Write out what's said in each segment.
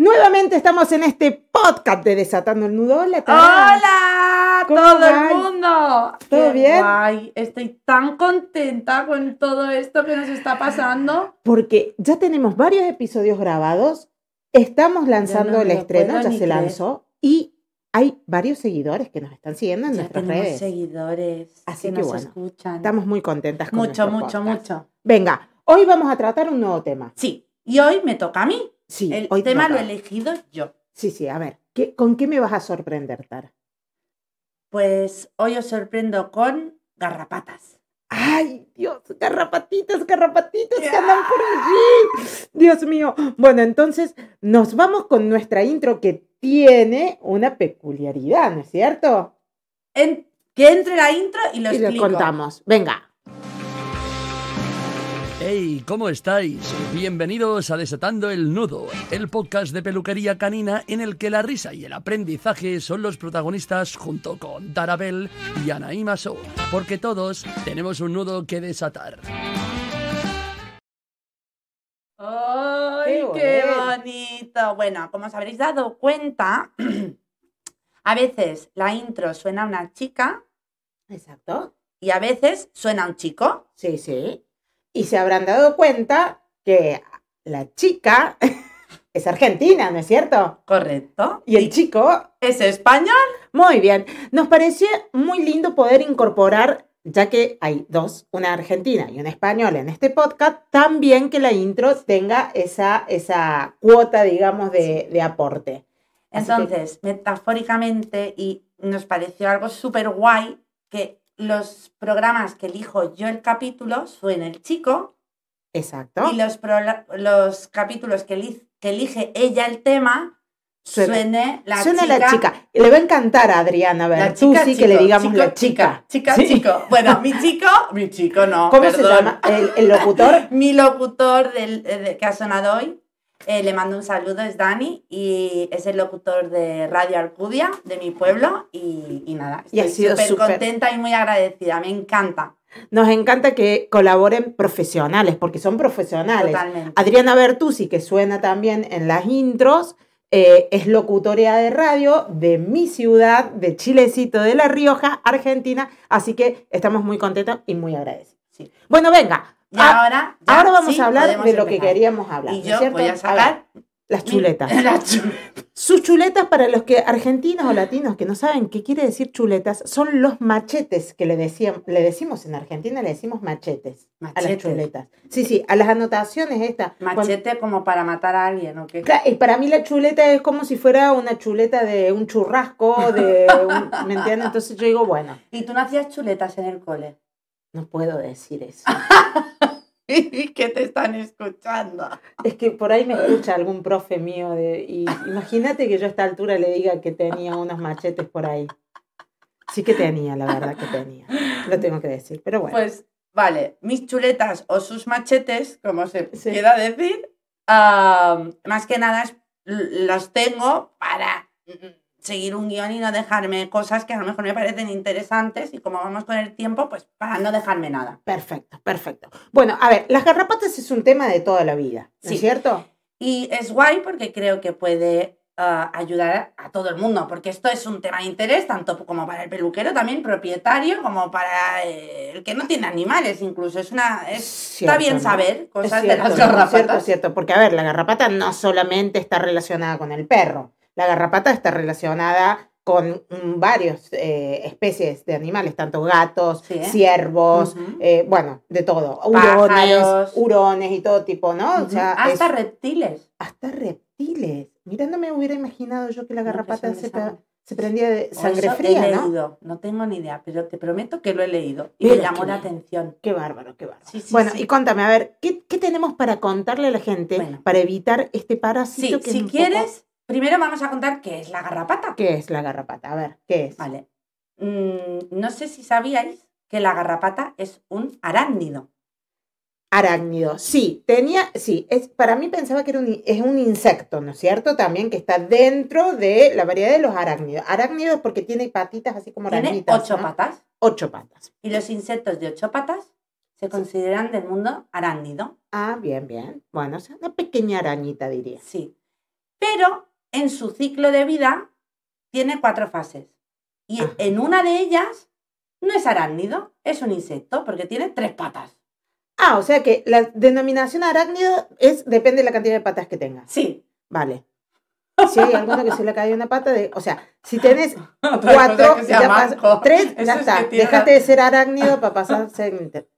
Nuevamente estamos en este podcast de Desatando el Nudo. Hola. ¡Hola! ¿Cómo ¡Todo vais? el mundo! ¿Todo ¡Qué bien? guay! Estoy tan contenta con todo esto que nos está pasando. Porque ya tenemos varios episodios grabados, estamos lanzando no el estreno, ya se creer. lanzó y hay varios seguidores que nos están siguiendo en Ya nuestras tenemos redes. seguidores Así que que nos bueno, escuchan. Estamos muy contentas con mucho, mucho, podcast. mucho. Venga, hoy vamos a tratar un nuevo tema. Sí, y hoy me toca a mí. Sí, el hoy tema lo he elegido yo. Sí, sí, a ver, ¿qué- ¿con qué me vas a sorprender, Tara? Pues hoy os sorprendo con garrapatas. Ay, Dios, garrapatitas, garrapatitas que andan por allí. Dios mío. Bueno, entonces nos vamos con nuestra intro que tiene una peculiaridad, ¿no es cierto? En- que entre la intro y lo y lo contamos. Venga. Hey, ¿cómo estáis? Bienvenidos a Desatando el Nudo, el podcast de peluquería canina en el que la risa y el aprendizaje son los protagonistas junto con Darabel y Anaí Maso, porque todos tenemos un nudo que desatar. ¡Ay, Qué bonito! Bueno, como os habréis dado cuenta, a veces la intro suena a una chica Exacto. y a veces suena a un chico. Sí, sí. Y se habrán dado cuenta que la chica es argentina, ¿no es cierto? Correcto. Y el chico ¿Es español? Muy bien. Nos pareció muy lindo poder incorporar, ya que hay dos, una argentina y una española en este podcast, también que la intro tenga esa, esa cuota, digamos, de, de aporte. Así que- Entonces, metafóricamente, y nos pareció algo súper guay que los programas que elijo yo el capítulo suene el chico Exacto. y los, los capítulos que, eli- que elige ella el tema suene la Suena chica. la chica. Le va a encantar a Adriana, a ver, La tú chica, sí chico, que le digamos chico, la chica. Chica, Sí. chico. Bueno, mi chico, mi chico no. ¿Cómo se perdón. llama? El, el locutor. Mi locutor del, eh, de- que ha sonado hoy, eh, le mando un saludo, es Dani, y es el locutor de Radio Alcudia, de mi pueblo, y, y nada, estoy súper contenta y muy agradecida, me encanta, Nos encanta que colaboren profesionales, porque son profesionales. totalmente. Adriana Bertuzzi, que suena también en las intros, eh, es locutora de radio de mi ciudad, de Chilecito de La Rioja, Argentina, así que estamos muy contentos y muy agradecidos. Sí. Bueno, venga, Y a- ahora, ya ahora vamos sí, a hablar de lo que empezar. queríamos hablar. Y ¿no es yo voy a ver, sacar las mi- chuletas. las chuletas. Sus chuletas, para los que argentinos o latinos que no saben qué quiere decir chuletas, son los machetes que le, decían, le decimos en Argentina, le decimos machetes, a las chuletas. Sí, sí, a las anotaciones estas. cuando- Machete como para matar a alguien, ¿o qué? Claro, y para mí la chuleta es como si fuera una chuleta de un churrasco, de un- ¿me entiendes? Entonces yo digo, bueno, ¿Y tú no hacías chuletas en el cole? no puedo decir eso. ¿Y qué te están escuchando? Es que por ahí me escucha algún profe mío de, y imagínate que yo a esta altura le diga que tenía unos machetes por ahí. Sí que tenía, la verdad que tenía. Lo tengo que decir, pero bueno. Pues vale, mis chuletas o sus machetes, como se Sí. quiera decir, am, más que nada es- l- los tengo para mm, seguir un guion y no dejarme cosas que a lo mejor me parecen interesantes y como vamos con el tiempo, pues para no dejarme nada. Perfecto, perfecto. Bueno, a ver, las garrapatas es un tema de toda la vida, ¿no Sí. es cierto? Y es guay porque creo que puede ah, ayudar a todo el mundo, porque esto es un tema de interés, tanto como para el peluquero también, propietario, como para eh, el que no tiene animales incluso. Es una, es, Cierto, está bien ¿no? saber Es cosas cierto, de las garrapatas. Cierto, cierto, porque a ver, la garrapata no solamente está relacionada con el perro, la garrapata está relacionada con mm, varias eh, especies de animales, tanto gatos, Sí, ¿eh? ciervos, eh, bueno, de todo, hurones, Pájaros. hurones y todo tipo, ¿no? O sea, Hasta es- reptiles. hasta reptiles. Mira, no me hubiera imaginado yo que la garrapata se, se prendía de sangre fría, he ¿no? leído, no tengo ni idea, pero te prometo que lo he leído y me llamó la atención. Qué bárbaro, qué bárbaro. Sí, sí, bueno, y contame, a ver, ¿qué, qué tenemos para contarle a la gente Bueno. para evitar este Sí, parásito que si poco- quieres, primero vamos a contar qué es la garrapata. ¿Qué es la garrapata? A ver, ¿qué es? Vale. Mm, no sé si sabíais que la garrapata es un arácnido. Arácnido. Sí, tenía, sí, es, para mí pensaba que era un, es un insecto, ¿no es cierto? También que está dentro de la variedad de los arácnidos. Arácnidos porque tiene patitas así como Tiene arañitas, ocho ¿no? patas. Ocho patas. Y los insectos de ocho patas se consideran del mundo arácnido. Ah, bien, bien. Bueno, o sea, una pequeña arañita diría. Sí. pero en su ciclo de vida tiene cuatro fases. Y Ajá. en una de ellas no es arácnido, es un insecto, porque tiene tres patas. Ah, o sea que la denominación arácnido es depende de la cantidad de patas que tengas. Sí. Vale. Si hay alguno que se le cae una pata, de, o sea, si tenés cuatro, ya pas- tres, Eso ya es está. Déjate de ser arácnido para pasar a ser inter-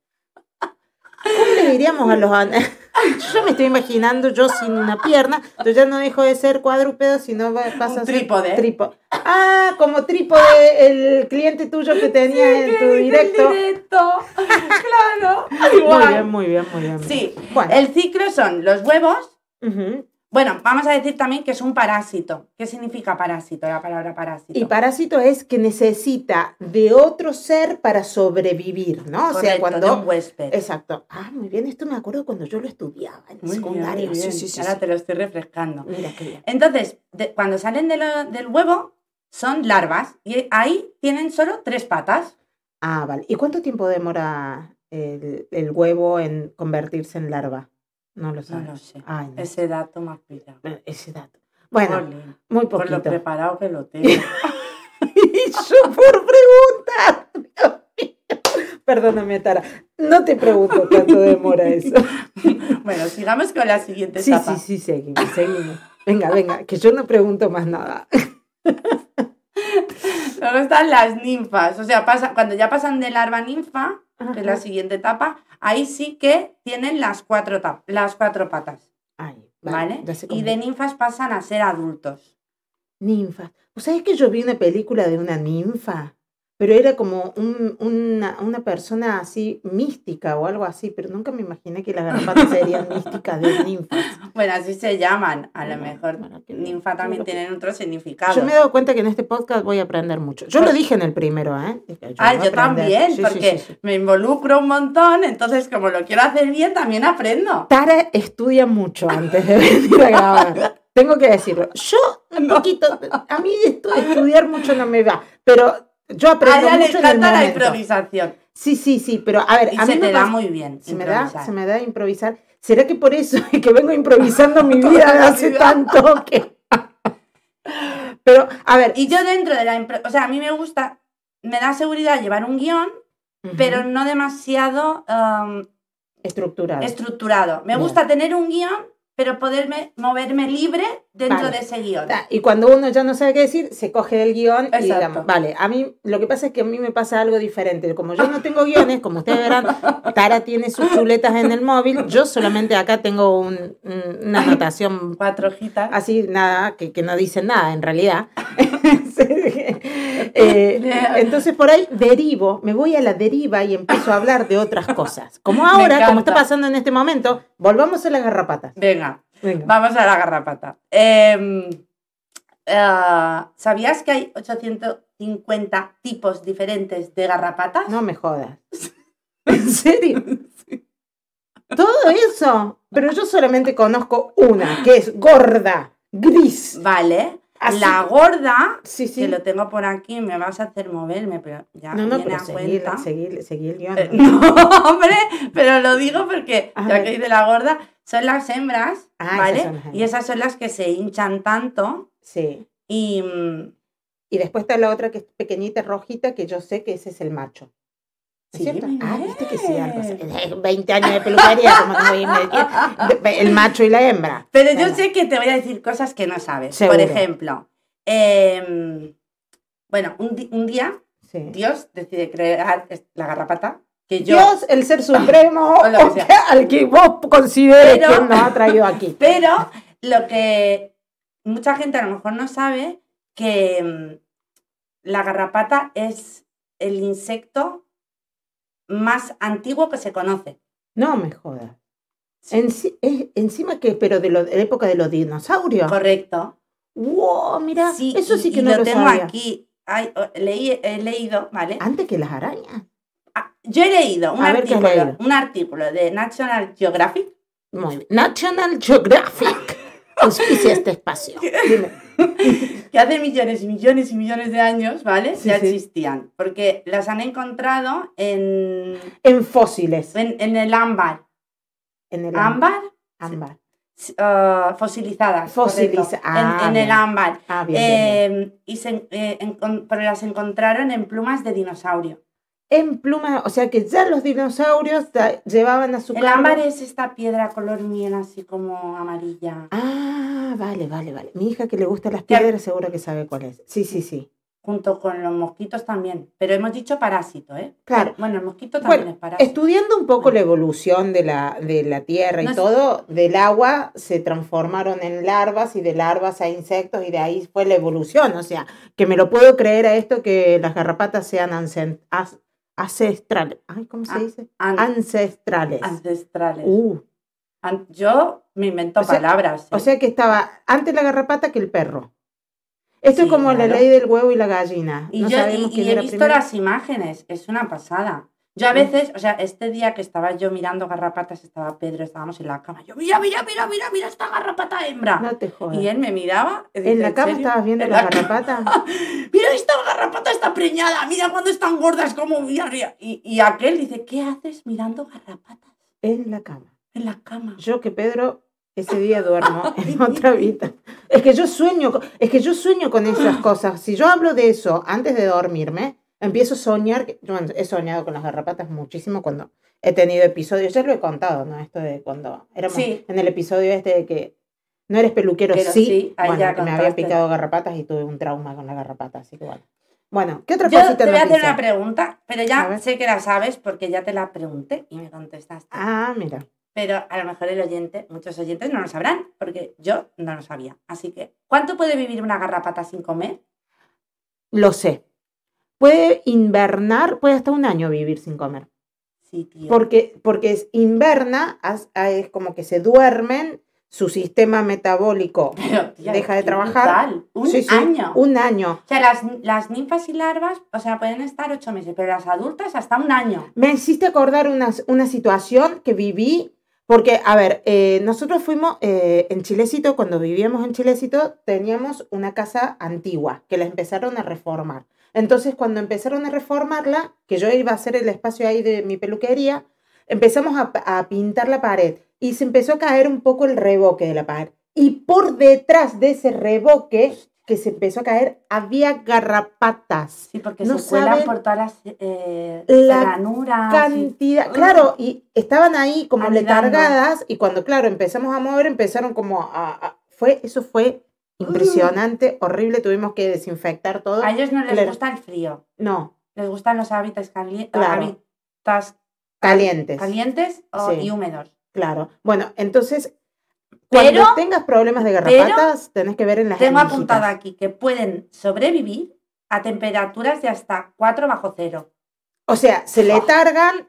¿Cómo le diríamos a los Yo me estoy imaginando yo sin una pierna, entonces ya no dejo de ser cuadrúpedo, sino pasa Un a ser trípode. Ah, como trípode el cliente tuyo que tenía en tu directo. directo. claro. Muy Igual. bien, muy bien, muy bien. Sí. Bueno. El ciclo son los huevos. Ujú. Bueno, vamos a decir también que es un parásito. ¿Qué significa parásito? La palabra parásito. Y parásito es que necesita de otro ser para sobrevivir, ¿no? o sea, cuando... de un huésped. Exacto. Ah, muy bien, esto me acuerdo cuando yo lo estudiaba en Muy bien, bien. sí, sí, Ahora sí. te lo estoy refrescando. Mira qué bien. Entonces, de- cuando salen de lo- del huevo, son larvas. Y ahí tienen solo tres patas. Ah, vale. ¿Y cuánto tiempo demora el, el huevo en convertirse en larva? No lo No sabes. lo sé. Ay, no. Ese dato me pillado. Eh, Ese dato. Bueno, muy por lo poquito. preparado que lo tengo. Y yo por preguntar. Perdóname, Tara. No te pregunto cuánto demora eso. bueno, sigamos con la siguiente Sí, etapa. sí, sí, seguimos, seguimos. Venga, venga, que yo no pregunto más nada. Luego están las ninfas. O sea, pasa, cuando ya pasan de larva a ninfa, que es la siguiente etapa, ahí sí que tienen las cuatro, las cuatro patas. Ay, ¿Vale? Y de ninfas pasan a ser adultos. Ninfa. ¿Vos sabés que yo vi una película de una ninfa? Pero era como un- una, una persona así mística o algo así, pero nunca me imaginé que las garrapatas serían místicas de ninfas. Bueno, así se llaman. A lo Bueno, mejor bueno, ninfa también qué tienen otro significado. Yo me he dado cuenta que en este podcast voy a aprender mucho. Yo lo dije en el primero, ¿eh? Yo Ah, yo también, Sí, porque sí, sí. me involucro un montón, entonces como lo quiero hacer bien, también aprendo. Tara estudia mucho antes de venir a grabar. Tengo que decirlo. Yo, un poquito, a mí estu- estudiar mucho no me va, pero yo A aprendo le mucho en el encanta la improvisación. Sí, sí, sí, pero a ver, Y a mí se me te da muy bien se me da, se me da improvisar. ¿Será que por eso es que vengo improvisando mi vida hace tanto que... Pero, a ver... Y yo dentro de la... impro- O sea, a mí me gusta, me da seguridad llevar un guion, pero no demasiado um, estructurado. estructurado. Me Bien. gusta tener un guion, pero poderme moverme libre dentro Vale. de ese guion. Y cuando uno ya no sabe qué decir, se coge el guion y Exacto. digamos, vale, a mí lo que pasa es que a mí me pasa algo diferente. Como yo no tengo guiones, como ustedes verán, Tara tiene sus chuletas en el móvil, yo solamente acá tengo un- un- una anotación Cuatro hojitas. así, nada, que, que no dice nada en realidad. Eh, entonces por ahí derivo, me voy a la deriva y empiezo a hablar de otras cosas. Como ahora, como está pasando en este momento, volvamos a las garrapatas. Venga, Venga. vamos a la garrapata. Eh, ¿Sabías que hay 850 tipos diferentes de garrapatas? No me jodas. ¿En serio? Todo eso. Pero yo solamente conozco una, que es gorda, gris. Vale. Así- La gorda, Sí, sí. que lo tengo por aquí, me vas a hacer moverme, pero ya No, no, viene pero a seguir, cuenta. seguir, seguir el guion. Eh, no, hombre, pero lo digo porque, A ya ver. que dice la gorda, son las hembras, Ah, ¿vale? son las hembras. Y esas son las que se hinchan tanto Sí. y... mm, Y después está la otra que es pequeñita, rojita, que yo sé que ese es el macho. ¿Es Sí, Ah, viste que sí, algo así. bien. Eh, 20 años de peluquería, como medir. El macho y la hembra. Pero yo sé que te voy a decir cosas que no sabes. Seguro. Por ejemplo, em, bueno, un, día Sí. Dios decide crear la garrapata, que yo... Dios, el ser supremo, O que o que- al que vos consideres Pero- que nos ha traído aquí. Pero lo que mucha gente a lo mejor no sabe, que em, la garrapata es el insecto más antiguo que se conoce. No me jodas. Sí. Enci- es- encima que, pero de, lo- de la época de los dinosaurios. Correcto. Wow, mira, Sí, eso sí que y no lo, tengo sabía. aquí. Ay, leí, he leído, ¿vale? Antes que las arañas. Ah, Yo he leído un A ver, ¿qué has artículo, leído? un artículo de National Geographic Muy bien. National Geographic. Auspicia este espacio. Dime. que hace millones y millones y millones de años, ¿vale? Sí, ya sí. existían, porque las han encontrado en, En fósiles. en, en el ámbar. En el ¿Ámbar? ámbar. ah, fosilizadas. ah, en, en el ámbar. Ah, bien, bien, bien. Eh, y se, eh, pero las encontraron en plumas de dinosaurio. En plumas, o sea que ya los dinosaurios llevaban a su El ámbar es esta piedra color miel así como amarilla. Ah, vale, vale, vale. Mi hija que le gustan las piedras seguro que sabe cuál es. Sí, sí, sí. Junto con los mosquitos también. Pero hemos dicho parásito, ¿eh? Claro. Bueno, el mosquito también Bueno, es parásito. estudiando un poco la evolución de la, de la tierra y No es- todo, del agua se transformaron en larvas y de larvas a insectos y de ahí fue la evolución. O sea, que me lo puedo creer a esto que las garrapatas sean ancestrales. Ay, ¿cómo se Ah, dice? An- Ancestrales. ancestrales. Uh, An- Yo me invento O sea- palabras. o sea que estaba antes la garrapata que el perro. Esto Sí, es como la ley del huevo y la gallina. Y, no yo, y- sabemos y quién he era visto primero. las imágenes, es una pasada. Yo a veces, o sea, este día que estaba yo mirando garrapatas, estaba Pedro, estábamos en la cama. Yo, mira, mira, mira, mira, mira esta garrapata hembra. No te jodas. y él me miraba. ¿En la cama estabas viendo En la la garrapata? Mira, esta garrapata está preñada, mira cuando están gordas, como mira. Y, y aquel dice, ¿qué haces mirando garrapatas En la cama. en la cama? Yo que Pedro ese día duermo en otra vida. Es que yo sueño, es que yo sueño con esas cosas. Si yo hablo de eso antes de dormirme, empiezo a soñar. Yo he soñado con las garrapatas muchísimo cuando he tenido episodios. Ya lo he contado, ¿no? Esto de cuando éramos Sí. en el episodio este de que no eres peluquero, Pero sí. sí, bueno, que me había contaste. picado garrapatas y tuve un trauma con la garrapata, así que bueno. Bueno, ¿qué otra Yo cosita te voy a hacer noticia? una pregunta, pero ya sé que la sabes porque ya te la pregunté y me contestaste. Ah, mira. Pero a lo mejor el oyente, muchos oyentes no lo sabrán, porque yo no lo sabía. Así que, ¿cuánto puede vivir una garrapata sin comer? Lo sé. Puede invernar, puede hasta un año vivir sin comer. Sí, tío. Porque, porque es inverna, as- a- es como que se duermen, su sistema metabólico Pero, tía, deja de trabajar. brutal. Un Sí, sí, año. Un año. O sea, las, las ninfas y larvas, o sea, pueden estar ocho meses, pero las adultas hasta un año. Me hiciste acordar una, una situación que viví, porque, a ver, eh, nosotros fuimos eh, en Chilecito, cuando vivíamos en Chilecito, teníamos una casa antigua, que la empezaron a reformar. Entonces, cuando empezaron a reformarla, que yo iba a hacer el espacio ahí de mi peluquería, empezamos a, a pintar la pared y se empezó a caer un poco el reboque de la pared. Y por detrás de ese reboque que se empezó a caer, había garrapatas. Sí, porque No se cuelan por todas las eh, la ranuras. y- cantidad, claro, y estaban ahí como Anidando. letargadas y cuando, claro, empezamos a mover, empezaron como a, a- fue, eso fue impresionante, horrible, tuvimos que desinfectar todo. A ellos no les Claro. gusta el frío, No, les gustan los hábitats, cali- Claro. hábitats calientes, calientes o- Sí. y húmedos. claro. Bueno, entonces, Pero- cuando tengas problemas de garrapatas, tenés que ver en las Tengo apuntado aquí que pueden sobrevivir a temperaturas de hasta 4 bajo cero. O sea, se Oh. letargan,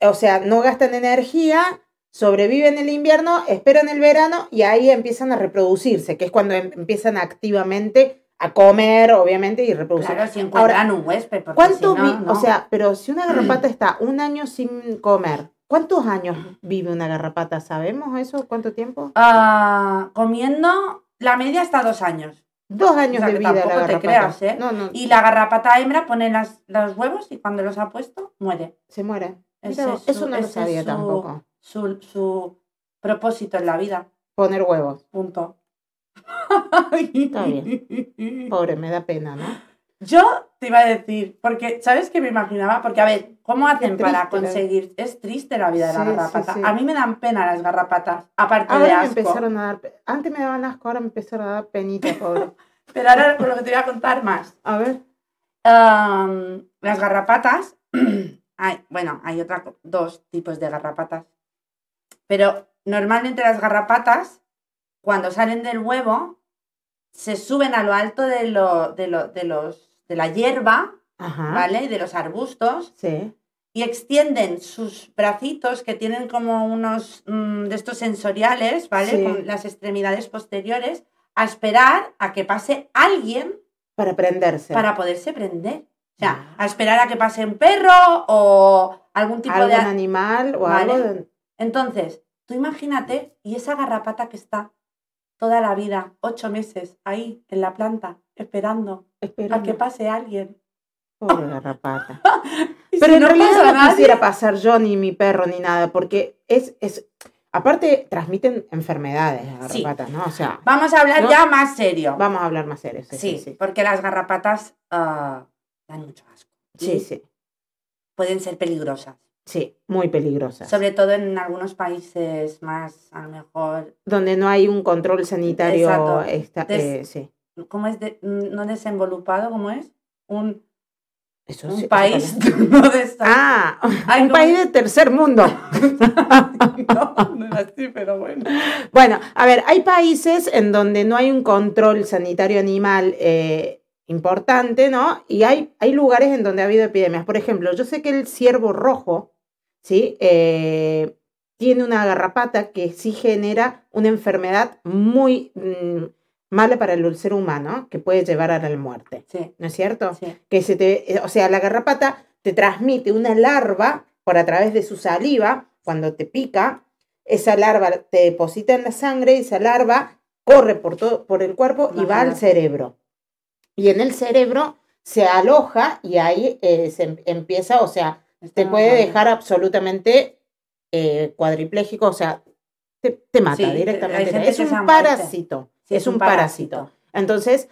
o sea, no gastan energía, sobreviven el invierno, esperan el verano y ahí empiezan a reproducirse, que es cuando em- empiezan activamente a comer, obviamente, y reproducir. Claro, si encuentran un huésped. ¿Cuánto si no, vi- no. O sea, pero si una garrapata está un año sin comer, ¿cuántos años vive una garrapata? ¿Sabemos eso? ¿Cuánto tiempo? Ah, comiendo la media hasta dos años. Dos años O sea, de vida la tampoco te garrapata. creas, ¿eh? No, Y la garrapata hembra pone las, los huevos y cuando los ha puesto, muere. se muere. Es eso no lo es sabía su- tampoco. Su, su propósito en la vida. Poner huevos. Punto. Está bien. Pobre, me da pena, ¿no? Yo te iba a decir, porque, ¿sabes qué me imaginaba? Porque, a ver, ¿cómo hacen triste, para la- conseguir? Es triste la vida de la Sí, sí, garrapata. sí. A mí me dan pena las garrapatas, aparte de Ahora me asco. empezaron a dar. Antes me daban asco, ahora me empezaron a dar penita, pobre. Pero ahora con lo que te voy a contar más. A ver. Las garrapatas, hay, bueno, hay otra, dos tipos de garrapatas. Pero normalmente las garrapatas, cuando salen del huevo, se suben a lo alto de, lo, de, lo- de los, de la hierba, Ajá. ¿vale? Y de los arbustos, Sí. y extienden sus bracitos que tienen como unos mm, de estos sensoriales, ¿vale? Sí. Con las extremidades posteriores, a esperar a que pase alguien Para prenderse. para poderse prender. O sea, Ah. a esperar a que pase un perro o algún tipo algún de... animal o Vale. algo. de- Entonces, tú imagínate, y esa garrapata que está toda la vida, ocho meses, ahí en la planta, esperando Espera, a que pase alguien. Pobre garrapata. Pero si en no realidad no nadie, quisiera pasar yo ni mi perro ni nada, porque es, es, Aparte, transmiten enfermedades las Sí. garrapatas, ¿no? O sea, Vamos a hablar ¿No? ya más serio. vamos a hablar más serio. Sí, sí, sí, porque las garrapatas ah, dan mucho asco. Sí, sí, Pueden ser peligrosas. Sí, muy peligrosas. Sobre todo en algunos países más, a lo mejor, Donde no hay un control sanitario. Esta- eh, sí. ¿cómo es? De- no desenvolupado, ¿cómo es? Un, Eso un sí, país no Ah, Ay, un país de tercer mundo. no, no era así, pero bueno. Bueno, a ver, hay países en donde no hay un control sanitario animal eh, importante, ¿no? Y hay, hay lugares en donde ha habido epidemias. Por ejemplo, yo sé que el ciervo rojo, ¿sí? Eh, tiene una garrapata que sí genera una enfermedad muy mm, mala para el ser humano, que puede llevar a la muerte, Sí, ¿no es cierto? sí. que se te, eh, o sea, la garrapata te transmite una larva por a través de su saliva cuando te pica, esa larva te deposita en la sangre y esa larva corre por todo por el cuerpo y va al cerebro. Y en el cerebro se aloja y ahí eh, se em- empieza, o sea, te puede dejar absolutamente eh, cuadripléjico, o sea, te, te mata Sí, directamente. Es un parásito, Sí, es, un parásito. Entonces,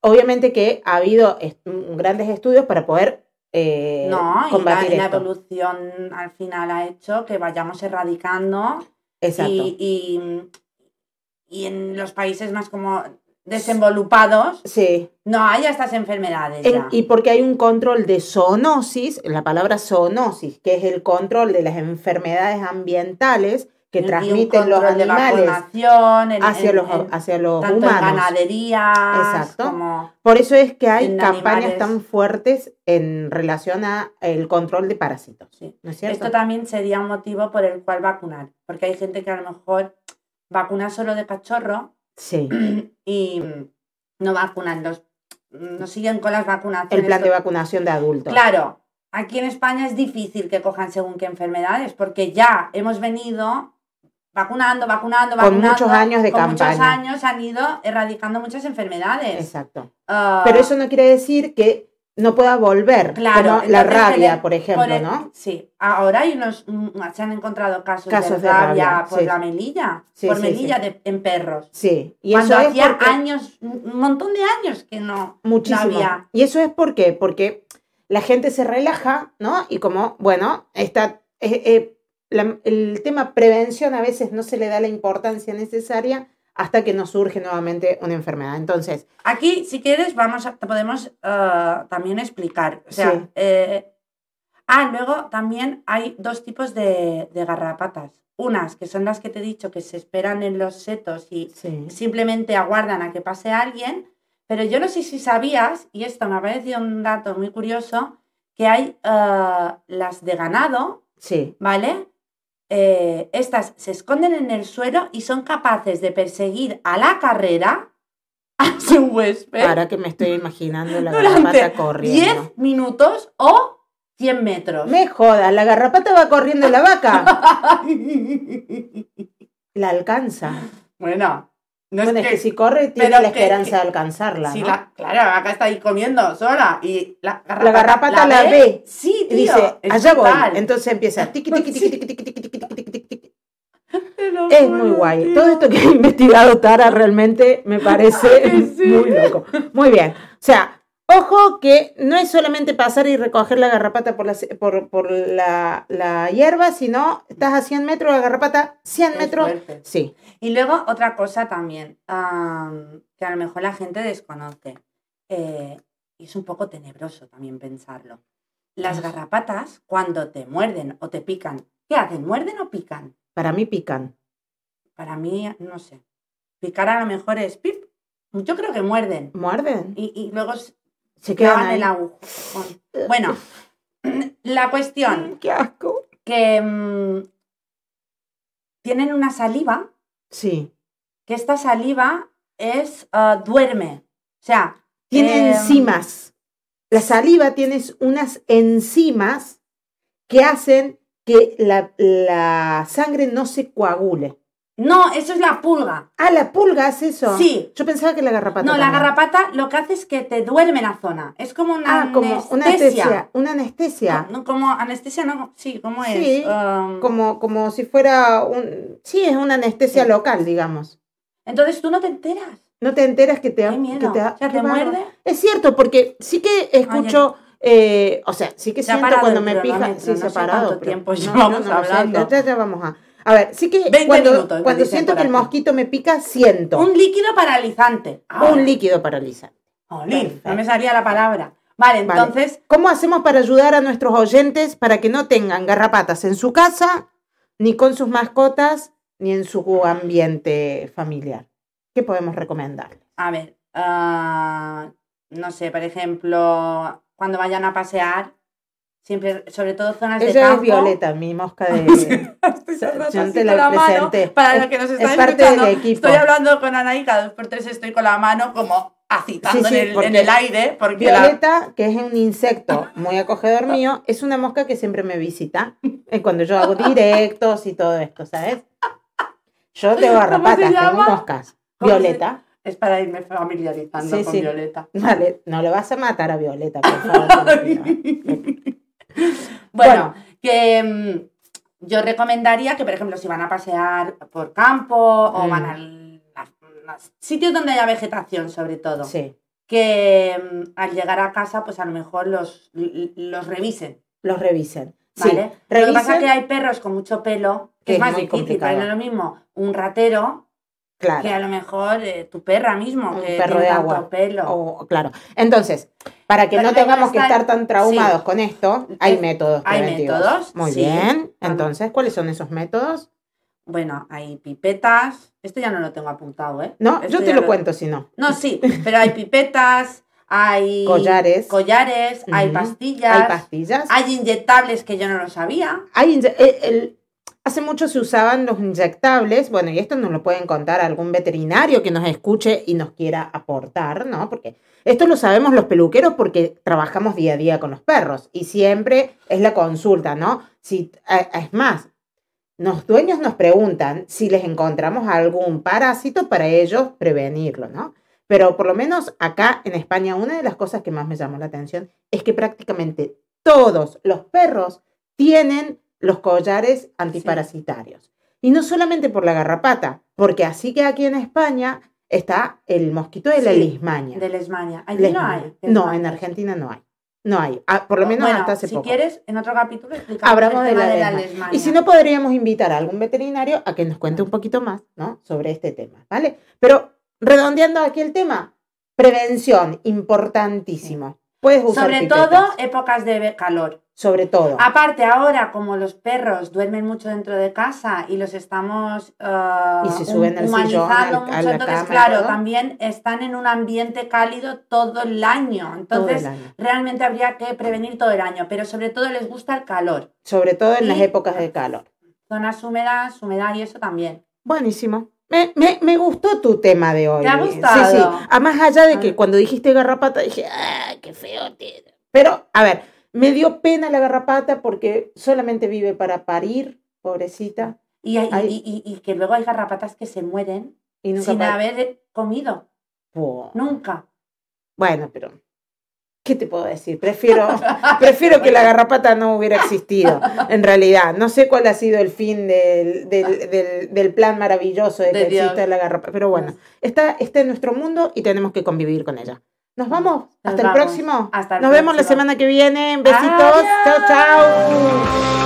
obviamente que ha habido est- mm, grandes estudios para poder eh, No, la, combatir y la esto. evolución al final ha hecho que vayamos erradicando Exacto. y, y, y en los países más como desenvolupados Sí. no haya estas enfermedades En- ya. y porque hay un control de zoonosis, la palabra zoonosis, que es el control de las enfermedades ambientales que Y transmiten los de animales vacunación en- hacia en- los, en- hacia los tanto en humanos. ganaderías Exacto. como Por eso es que hay campañas animales. tan fuertes en relación a el control de parásitos. Sí. ¿No es cierto? Esto también sería un motivo por el cual vacunar, porque hay gente que a lo mejor vacuna solo de cachorro Sí. y no vacunan los no siguen con las vacunaciones. El plan de vacunación de adultos. Claro, aquí en España es difícil que cojan según qué enfermedades, porque ya hemos venido vacunando, vacunando, Con vacunando. muchos años de con muchos años han ido erradicando muchas enfermedades. Exacto. Ah, Pero eso no quiere decir que no pueda volver, Claro, como la rabia, le- por ejemplo, por el- ¿no? Sí, ahora hay unos, mm, se han encontrado casos, Casos de de rabia, por sí. la melilla, Sí, por sí, melilla de- en perros. Sí, y Cuando eso es hacía porque años, un montón de años que no, no muchísimo. había. Y eso es porque, porque la gente se relaja, ¿no? Y como, bueno, está, eh, eh, la- el tema prevención a veces no se le da la importancia necesaria hasta que nos surge nuevamente una enfermedad. Entonces, Aquí, si quieres, vamos a, podemos eh, también explicar. O sea, Sí. eh, ah, luego también hay dos tipos de, de garrapatas. Unas que son las que te he dicho que se esperan en los setos y sí, simplemente aguardan a que pase alguien. Pero yo no sé si sabías, y esto me ha parecido un dato muy curioso, que hay eh, las de ganado, sí. ¿vale? Eh, estas se esconden en el suelo y son capaces de perseguir a la carrera a su huésped Ahora que me estoy imaginando la garrapata corriendo. 10 minutos o 100 metros. Me jodas, la garrapata va corriendo la vaca. La alcanza. bueno, no bueno, es que, que si corre tiene la que- esperanza que- de alcanzarla. si ¿no? la, claro, la vaca está ahí comiendo sola y la garrapata La garrapata la ve Sí, Y tío, dice, es allá voy. Entonces empieza tiqui, tiqui, tiqui, tiqui, tiqui, tiqui, tiqui, tiqui, tiqui, Es muy guay. tío. Todo esto que ha investigado Tara realmente me parece sí. muy loco. Muy bien. O sea, ojo que no es solamente pasar y recoger la garrapata por la, por, por la, la hierba, sino estás a 100 metros, la garrapata 100 Es metros. fuerte. Sí, Y luego otra cosa también, am, que a lo mejor la gente desconoce, eh, y es un poco tenebroso también pensarlo. Las garrapatas, cuando te muerden o te pican, ¿qué hacen? ¿Muerden o pican? para mí pican. Para mí, no sé. Picar a lo mejor es pip. Yo creo que muerden. ¿Muerden? Y, y luego Se quedan clavan ahí. el agujón. Bueno, la cuestión ¡Qué asco! que mm, tienen una saliva Sí. que esta saliva es ah, duerme. O sea, Tiene em, enzimas. La saliva tiene unas enzimas que hacen que la, la sangre no se coagule. No, eso es la pulga. Ah, la pulga hace eso. Sí. Yo pensaba que la garrapata. No, la garrapata lo que hace es que te duerme la zona. Es como una Ah, como una anestesia. Una anestesia. No, no, como anestesia, no, sí, ¿cómo es? Sí, Um, Como, como si fuera un. Sí, es una anestesia Sí. local, digamos. Entonces tú no te enteras. No te enteras que te Qué miedo. que te, O sea, te muerde. Es cierto, porque sí que escucho. eh, o sea, sí que Se siento cuando me pija. Sí, no se ha sé cuánto pero tiempo llevamos no hablando. ya, ya vamos a. A ver, sí que 20 cuando, minutos, cuando siento que el mosquito me pica, siento Un líquido paralizante. Ah, un líquido paralizante. Perfecto. no me salía la palabra. Vale, Vale. entonces, ¿Cómo hacemos para ayudar a nuestros oyentes para que no tengan garrapatas en su casa, ni con sus mascotas, ni en su ambiente familiar? ¿Qué podemos recomendar? a ver, ah, no sé, por ejemplo, cuando vayan a pasear, siempre, sobre todo zonas de campo. es Violeta, mi mosca de... Estoy Yo te la la mano. Para Es- los que nos es están parte escuchando, del equipo. estoy hablando con Ana y cada dos por tres estoy con la mano como agitando Sí, sí, en, el, en el aire. Porque la- Violeta, que es un insecto muy acogedor mío, es una mosca que siempre me visita eh, cuando yo hago directos y todo esto, ¿sabes? Yo tengo garrapatas, tengo moscas. ¿Cómo se- Violeta. es para irme familiarizando Sí, con. Violeta. Vale, no le vas a matar a Violeta, por favor. Bueno, que mm, yo recomendaría que, por ejemplo, si van a pasear por campo o Mm. van al- a, a sitios donde haya vegetación, sobre todo, Sí, que mm, al llegar a casa, pues a lo mejor los, los revisen. los revisen. Sí, ¿Vale? Lo que pasa es que hay perros con mucho pelo, Que que es más difícil, no es lo mismo un ratero claro. que a lo mejor eh, tu perra mismo, Un que perro tiene de tanto agua. pelo. O- claro. Entonces, para que Pero no tengamos que estar tan traumados sí. con esto, hay Es- métodos hay preventivos. métodos, Muy sí. bien. Entonces, ¿cuáles son esos métodos? Bueno, hay pipetas. Esto ya no lo tengo apuntado, ¿eh? No, Esto yo te lo cuento si no. No, sí, pero hay pipetas, hay Collares. collares, hay pastillas, Hay pastillas. hay inyectables que yo no lo sabía. Hay el- el- hace mucho se usaban los inyectables, bueno, y esto nos lo pueden contar algún veterinario que nos escuche y nos quiera aportar, ¿no? Porque esto lo sabemos los peluqueros porque trabajamos día a día con los perros y siempre es la consulta, ¿no? Si, es más, los dueños nos preguntan si les encontramos algún parásito para ellos prevenirlo, ¿no? Pero por lo menos acá en España, una de las cosas que más me llamó la atención es que prácticamente todos los perros tienen los collares antiparasitarios. Y no solamente por la garrapata, porque así que aquí en España está el mosquito de la Sí, lismaña. De lesmaña. Allí Lesmaña. no hay. No, en Argentina no hay. No hay. Ah, por lo menos Bueno, hasta hace si poco. quieres, en otro capítulo Hablamos de la, de la lesmaña. Y si no, podríamos invitar a algún veterinario a que nos cuente un poquito más, ¿no? Sobre este tema, ¿vale? Pero redondeando aquí el tema, prevención, importantísimo. Puedes usar Sobre pipetas, todo épocas de calor. Sobre todo. Aparte, ahora, como los perros duermen mucho dentro de casa y los estamos ah, Y se suben al sillón, humanizando al- a mucho, la entonces, cama claro, todo. también están en un ambiente cálido todo el año. Entonces, el año. realmente habría que prevenir todo el año, pero sobre todo les gusta el calor. Sobre todo en las y- épocas de calor. Zonas húmedas, humedad y eso también. Buenísimo. Me, me, me gustó tu tema de hoy. ¿Te ha Sí, gustado? sí. A más allá de que cuando dijiste garrapata dije, ¡ah, qué feo! tiene". Pero, a ver, me dio pena la garrapata porque solamente vive para parir, pobrecita. Y, hay- y, y- y que luego hay garrapatas que se mueren Y nunca sin haber comido. Po. Nunca. Bueno, pero, ¿qué te puedo decir? Prefiero, prefiero que la garrapata no hubiera existido, en realidad. No sé cuál ha sido el fin del, del, del- del plan maravilloso de que Dios. exista la garrapata. Pero bueno, está, está en nuestro mundo y tenemos que convivir con ella. ¿Nos vamos? Nos ¿Hasta el próximo? Hasta el Nos vemos la semana que viene. Besitos. Adiós. Chao, chao.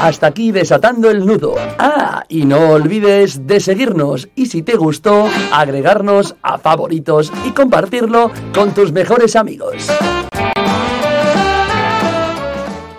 Hasta aquí desatando el nudo. Ah, y no olvides de seguirnos y si te gustó, agregarnos a favoritos y compartirlo con tus mejores amigos.